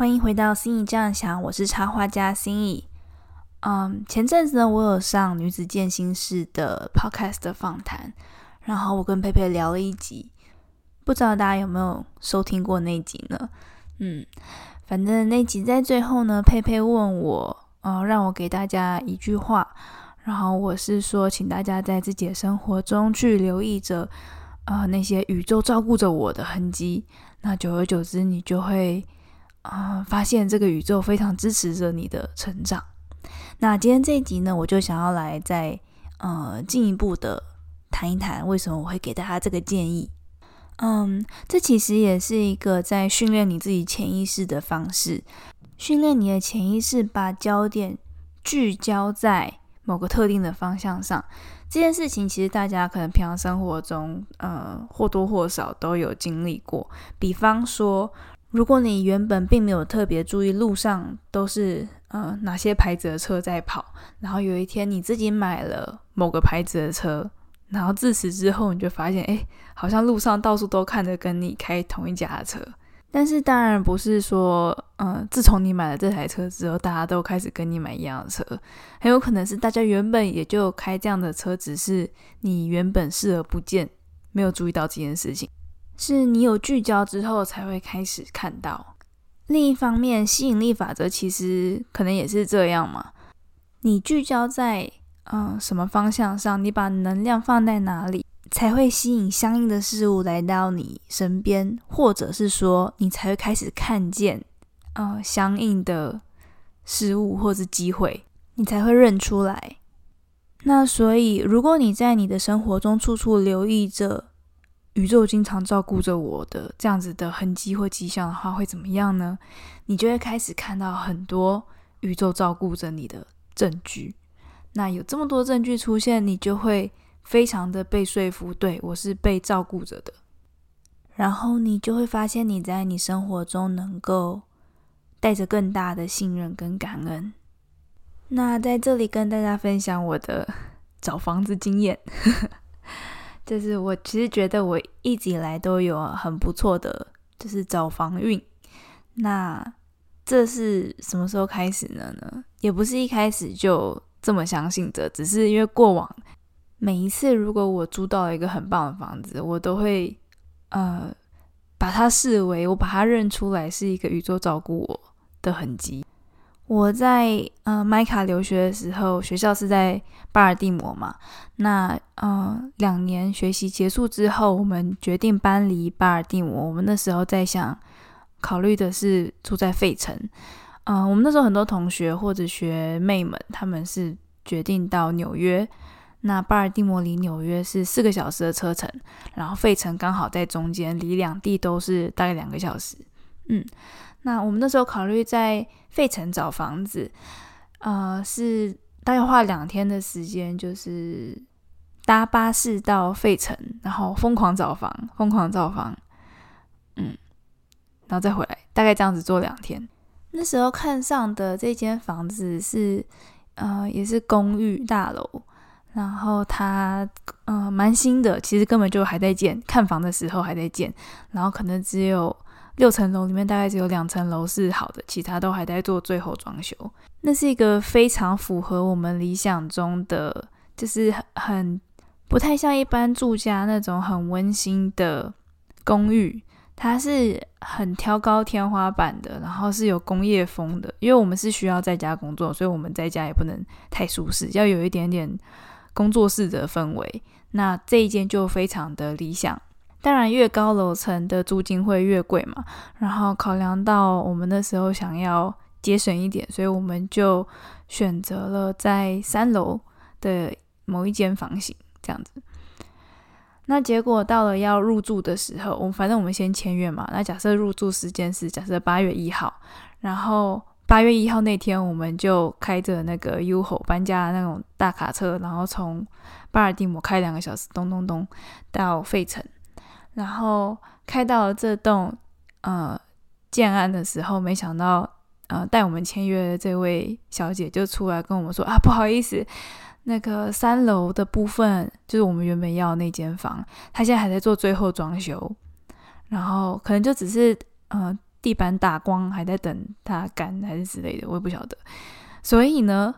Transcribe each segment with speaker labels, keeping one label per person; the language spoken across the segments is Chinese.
Speaker 1: 欢迎回到心意这样想，我是插画家心意。嗯，前阵子呢，我有上女子健心室的 podcast 的访谈，然后我跟佩佩聊了一集，不知道大家有没有收听过那集呢？嗯，反正那集在最后呢，佩佩问我，呃，让我给大家一句话，然后我是说，请大家在自己的生活中去留意着，呃，那些宇宙照顾着我的痕迹。那久而久之，你就会啊，发现这个宇宙非常支持着你的成长。那今天这一集呢，我就想要来再呃进一步的谈一谈，为什么我会给大家这个建议。嗯，这其实也是一个在训练你自己潜意识的方式，训练你的潜意识把焦点聚焦在某个特定的方向上。这件事情其实大家可能平常生活中，呃，或多或少都有经历过。比方说，如果你原本并没有特别注意路上都是呃哪些牌子的车在跑，然后有一天你自己买了某个牌子的车。然后自此之后，你就发现，哎，好像路上到处都看着跟你开同一家的车。但是当然不是说，嗯，自从你买了这台车之后，大家都开始跟你买一样的车。很有可能是大家原本也就开这样的车，只是你原本视而不见，没有注意到这件事情。是你有聚焦之后才会开始看到。另一方面，吸引力法则其实可能也是这样嘛。你聚焦在。嗯，什么方向上，你把能量放在哪里，才会吸引相应的事物来到你身边，或者是说，你才会开始看见，呃，相应的事物或是机会，你才会认出来。那所以，如果你在你的生活中处处留意着宇宙经常照顾着我的这样子的痕迹或迹象的话，会怎么样呢？你就会开始看到很多宇宙照顾着你的证据。那有这么多证据出现，你就会非常的被说服，对我是被照顾着的。然后你就会发现，你在你生活中能够带着更大的信任跟感恩。那在这里跟大家分享我的找房子经验，就是我其实觉得我一直以来都有很不错的，就是找房运。那这是什么时候开始的呢？也不是一开始就。这么相信着，只是因为过往每一次，如果我租到了一个很棒的房子，我都会呃把它视为，我把它认出来是一个宇宙照顾我的痕迹。我在呃麦卡留学的时候，学校是在巴尔的摩嘛，那呃两年学习结束之后，我们决定搬离巴尔的摩。我们那时候在想，考虑的是住在费城。嗯，我们那时候很多同学或者学妹们，他们是决定到纽约。那巴尔的摩离纽约是四个小时的车程，然后费城刚好在中间，离两地都是大概两个小时。嗯，那我们那时候考虑在费城找房子，呃，是大概花两天的时间，就是搭巴士到费城，然后疯狂找房，疯狂找房，嗯，然后再回来，大概这样子做两天。那时候看上的这间房子是，呃，也是公寓大楼，然后它，呃，蛮新的，其实根本就还在建，看房的时候还在建，然后可能只有六层楼里面大概只有两层楼是好的，其他都还在做最后装修。那是一个非常符合我们理想中的，就是很不太像一般住家那种很温馨的公寓。它是很挑高天花板的，然后是有工业风的。因为我们是需要在家工作，所以我们在家也不能太舒适，要有一点点工作室的氛围。那这一间就非常的理想。当然，越高楼层的租金会越贵嘛。然后考量到我们那时候想要节省一点，所以我们就选择了在三楼的某一间房型这样子。那结果到了要入住的时候，我反正我们先签约嘛。那假设入住时间是假设八月一号，然后八月一号那天，我们就开着那个 UHO 搬家的那种大卡车，然后从巴尔的摩开两个小时，咚咚咚到费城，然后开到这栋呃建安的时候，没想到呃带我们签约的这位小姐就出来跟我们说啊，不好意思。那个三楼的部分就是我们原本要那间房，她现在还在做最后装修，然后可能就只是呃地板打光，还在等它干还是之类的，我也不晓得。所以呢，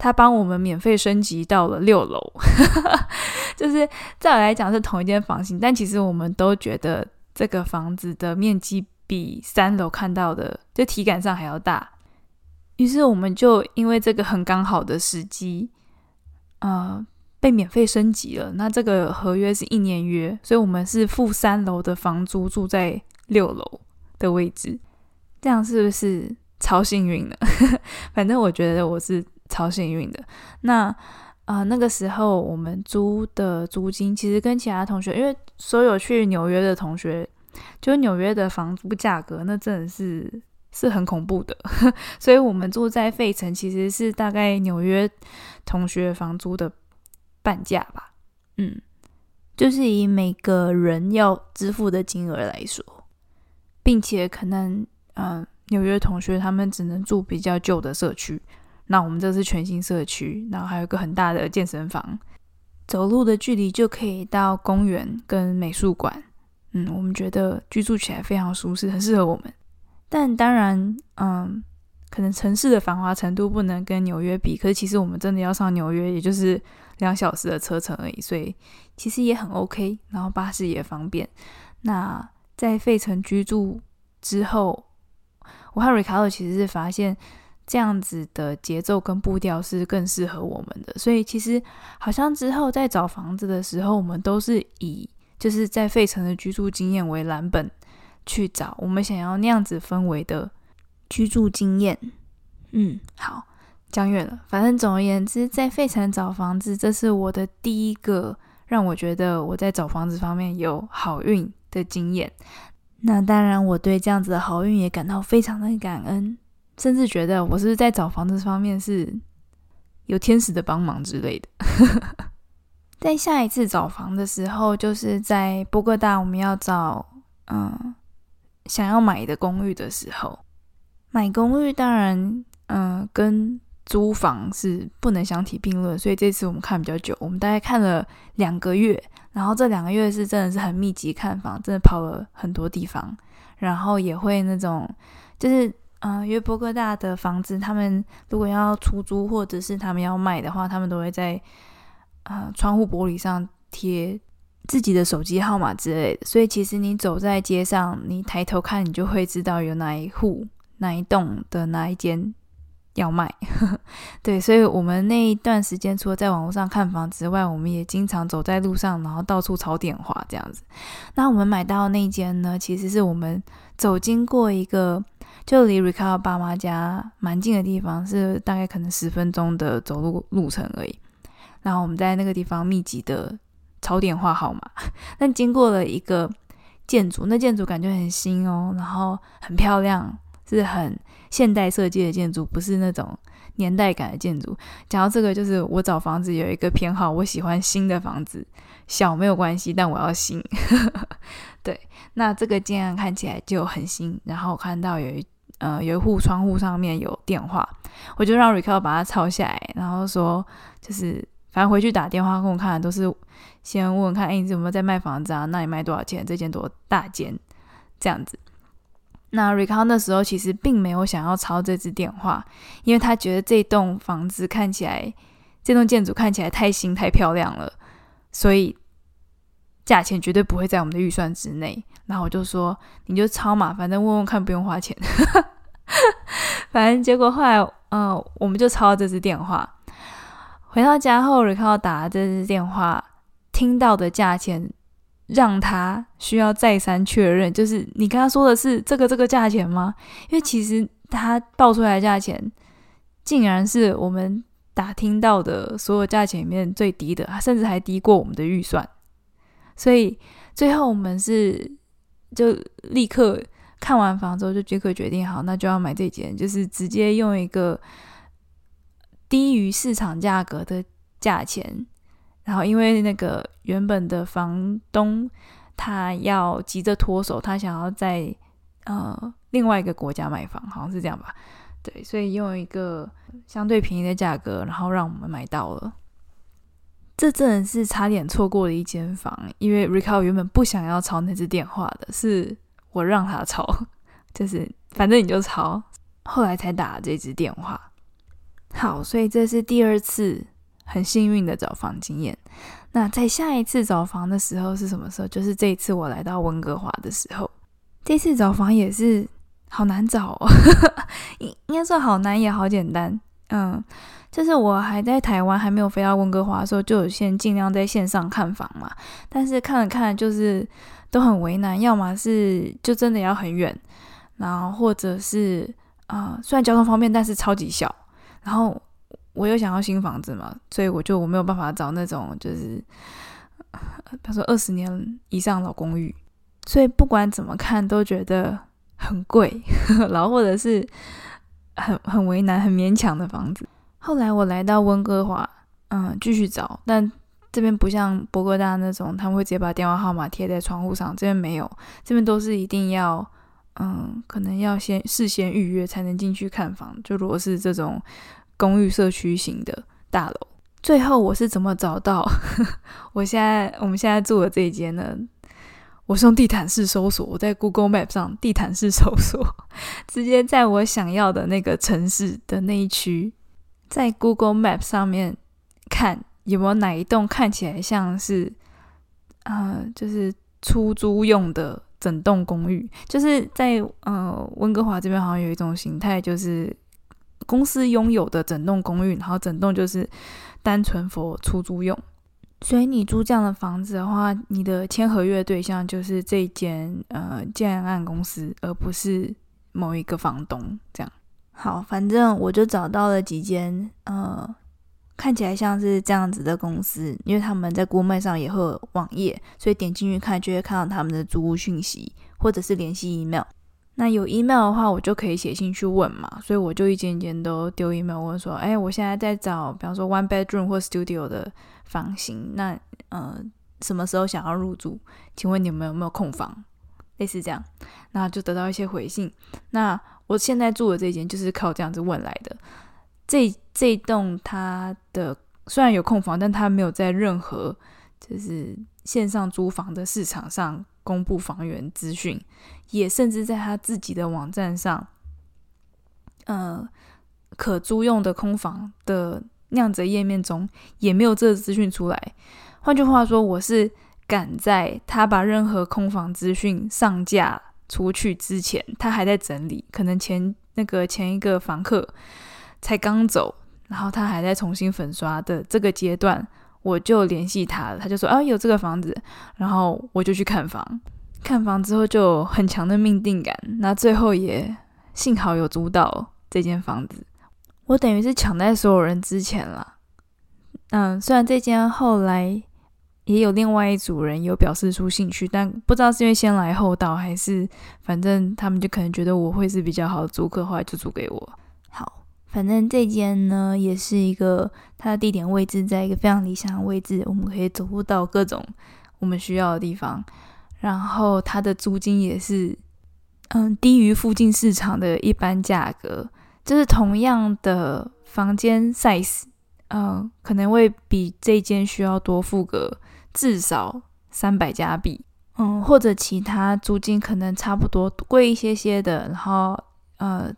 Speaker 1: 他帮我们免费升级到了六楼，就是在我来讲是同一间房型，但其实我们都觉得这个房子的面积比三楼看到的就体感上还要大。于是我们就因为这个很刚好的时机，呃。被免费升级了，那这个合约是一年约，所以我们是付三楼的房租，住在六楼的位置，这样是不是超幸运的？反正我觉得我是超幸运的。那啊，那个时候我们租的租金其实跟其他同学，因为所有去纽约的同学，就纽约的房租价格，那真的是是很恐怖的。所以我们住在费城，其实是大概纽约同学房租的。半价吧，嗯，就是以每个人要支付的金额来说，并且可能，嗯，纽约同学他们只能住比较旧的社区，那我们这是全新社区，然后还有个很大的健身房，走路的距离就可以到公园跟美术馆，嗯，我们觉得居住起来非常舒适，很适合我们。但当然，嗯。可能城市的繁华程度不能跟纽约比，可是其实我们真的要上纽约，也就是两小时的车程而已，所以其实也很 OK。然后巴士也方便。那在费城居住之后，我和 Ricardo 其实是发现这样子的节奏跟步调是更适合我们的，所以其实好像之后在找房子的时候，我们都是以就是在费城的居住经验为蓝本去找我们想要那样子氛围的。居住经验，嗯，好，讲远了。反正总而言之，在费城找房子，这是我的第一个让我觉得我在找房子方面有好运的经验。那当然，我对这样子的好运也感到非常的感恩，甚至觉得我是在找房子方面是有天使的帮忙之类的。在下一次找房的时候，就是在波哥大，我们要找嗯想要买的公寓的时候。买公寓当然，嗯，跟租房是不能相提并论，所以这次我们看比较久，我们大概看了两个月，然后这两个月是真的是很密集看房，真的跑了很多地方，然后也会那种，就是嗯，因为波哥大的房子，他们如果要出租或者是他们要卖的话，他们都会在呃窗户玻璃上贴自己的手机号码之类的，所以其实你走在街上，你抬头看，你就会知道有哪一户。哪一栋的哪一间要卖？对，所以我们那一段时间除了在网络上看房之外，我们也经常走在路上，然后到处抄电话这样子。那我们买到那间呢，其实是我们走经过一个就离 Ricardo 爸妈家蛮近的地方，是大概可能十分钟的走路路程而已。然后我们在那个地方密集的抄电话号码，但经过了一个建筑，那建筑感觉很新哦，然后很漂亮。是很现代设计的建筑，不是那种年代感的建筑。讲到这个，就是我找房子有一个偏好，我喜欢新的房子，小没有关系，但我要新。对，那这个建案看起来就很新。然后我看到有一呃有一户窗户上面有电话，我就让 Rico 把它抄下来，然后说就是反正回去打电话跟我看，都是先问问看，哎，你有没有在卖房子啊？那你卖多少钱？这间多大间？这样子。那 Rico 那时候其实并没有想要抄这支电话，因为他觉得这栋房子看起来，这栋建筑看起来太新太漂亮了，所以价钱绝对不会在我们的预算之内。然后我就说，你就抄嘛，反正问问看，不用花钱。反正结果后来，嗯，我们就抄了这支电话。回到家后，Rico 打了这支电话，听到的价钱。让他需要再三确认，就是你跟他说的是这个这个价钱吗？因为其实他报出来的价钱，竟然是我们打听到的所有价钱里面最低的，甚至还低过我们的预算。所以最后我们是就立刻看完房之后就立刻决定，好，那就要买这间，就是直接用一个低于市场价格的价钱。然后，因为那个原本的房东他要急着脱手，他想要在呃另外一个国家买房，好像是这样吧？对，所以用一个相对便宜的价格，然后让我们买到了。这真的是差点错过了一间房，因为 Rico 原本不想要抄那只电话的，是我让他抄，就是反正你就抄。后来才打这只电话。好，所以这是第二次很幸运的找房经验。那在下一次找房的时候是什么时候？就是这一次我来到温哥华的时候。这次找房也是好难找，哦，应应该说好难也好简单。嗯，就是我还在台湾还没有飞到温哥华的时候，就有先尽量在线上看房嘛。但是看了看，就是都很为难，要么是就真的要很远，然后或者是啊，虽然交通方便，但是超级小。然后我又想要新房子嘛，所以我就我没有办法找那种就是，他说二十年以上老公寓，所以不管怎么看都觉得很贵，然后或者是。很很为难、很勉强的房子。后来我来到温哥华，嗯，继续找，但这边不像博哥大那种，他们会直接把电话号码贴在窗户上。这边没有，这边都是一定要，嗯，可能要先事先预约才能进去看房。就如果是这种公寓社区型的大楼，最后我是怎么找到？我现在我们现在住的这一间呢？我是用地毯式搜索，我在 Google Map 上地毯式搜索，直接在我想要的那个城市的那一区，在 Google Map 上面看有没有哪一栋看起来像是，呃，就是出租用的整栋公寓。就是在呃温哥华这边好像有一种形态，就是公司拥有的整栋公寓，然后整栋就是单纯佛出租用。所以你租这样的房子的话，你的签合约对象就是这间呃建案公司，而不是某一个房东。这样好，反正我就找到了几间呃看起来像是这样子的公司，因为他们在国卖上也会有网页，所以点进去看就会看到他们的租屋讯息或者是联系 email。那有 email 的话，我就可以写信去问嘛，所以我就一间间都丢 email 问说，哎，我现在在找，比方说 one bedroom 或 studio 的。房型，那呃，什么时候想要入住？请问你们有没有空房？类似这样，那就得到一些回信。那我现在住的这间就是靠这样子问来的。这这栋它的虽然有空房，但它没有在任何就是线上租房的市场上公布房源资讯，也甚至在他自己的网站上，呃，可租用的空房的。那样子页面中也没有这个资讯出来。换句话说，我是赶在他把任何空房资讯上架出去之前，他还在整理，可能前那个前一个房客才刚走，然后他还在重新粉刷的这个阶段，我就联系他了。他就说啊，有这个房子，然后我就去看房。看房之后就很强的命定感，那最后也幸好有租到这间房子。我等于是抢在所有人之前了，嗯，虽然这间后来也有另外一组人有表示出兴趣，但不知道是因为先来后到，还是反正他们就可能觉得我会是比较好的租客，后来就租给我。好，反正这间呢也是一个它的地点位置在一个非常理想的位置，我们可以走步到各种我们需要的地方，然后它的租金也是嗯低于附近市场的一般价格。就是同样的房间 size，嗯，可能会比这间需要多付个至少三百加币，嗯，或者其他租金可能差不多贵一些些的，然后呃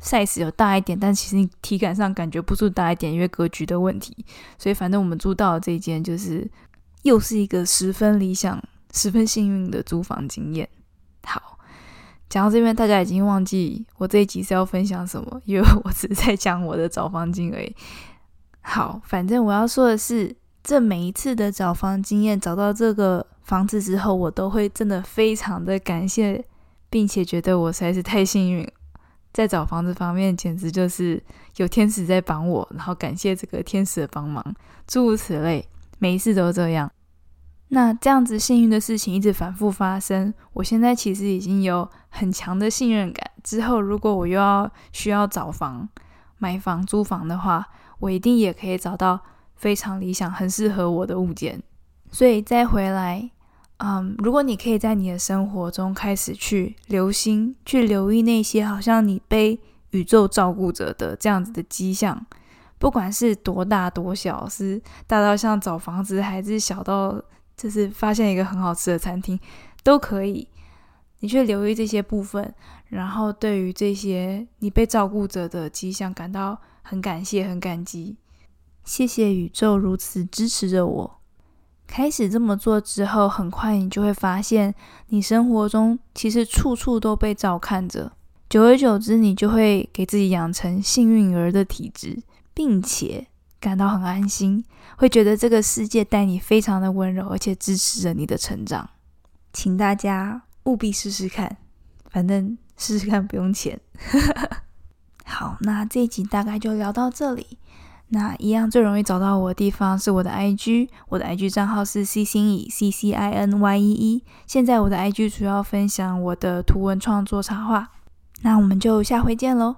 Speaker 1: size 有大一点，但其实你体感上感觉不出大一点，因为格局的问题。所以反正我们租到的这间就是又是一个十分理想、十分幸运的租房经验。好。讲到这边，大家已经忘记我这一集是要分享什么，因为我只是在讲我的找房经而已。好，反正我要说的是，这每一次的找房经验，找到这个房子之后，我都会真的非常的感谢，并且觉得我实在是太幸运，在找房子方面简直就是有天使在帮我，然后感谢这个天使的帮忙，诸如此类，每一次都这样。那这样子幸运的事情一直反复发生，我现在其实已经有很强的信任感。之后如果我又要需要找房、买房、租房的话，我一定也可以找到非常理想、很适合我的物件。所以再回来，嗯，如果你可以在你的生活中开始去留心、去留意那些好像你被宇宙照顾着的这样子的迹象，不管是多大多小，是大到像找房子，还是小到。就是发现一个很好吃的餐厅，都可以。你去留意这些部分，然后对于这些你被照顾者的迹象感到很感谢、很感激。谢谢宇宙如此支持着我。开始这么做之后，很快你就会发现，你生活中其实处处都被照看着。久而久之，你就会给自己养成幸运儿的体质，并且感到很安心，会觉得这个世界待你非常的温柔，而且支持着你的成长。请大家务必试试看，反正试试看不用钱。好，那这一集大概就聊到这里。那一样最容易找到我的地方是我的 IG，我的 IG 账号是 C 心以 C C I N Y E E。现在我的 IG 主要分享我的图文创作插画。那我们就下回见喽。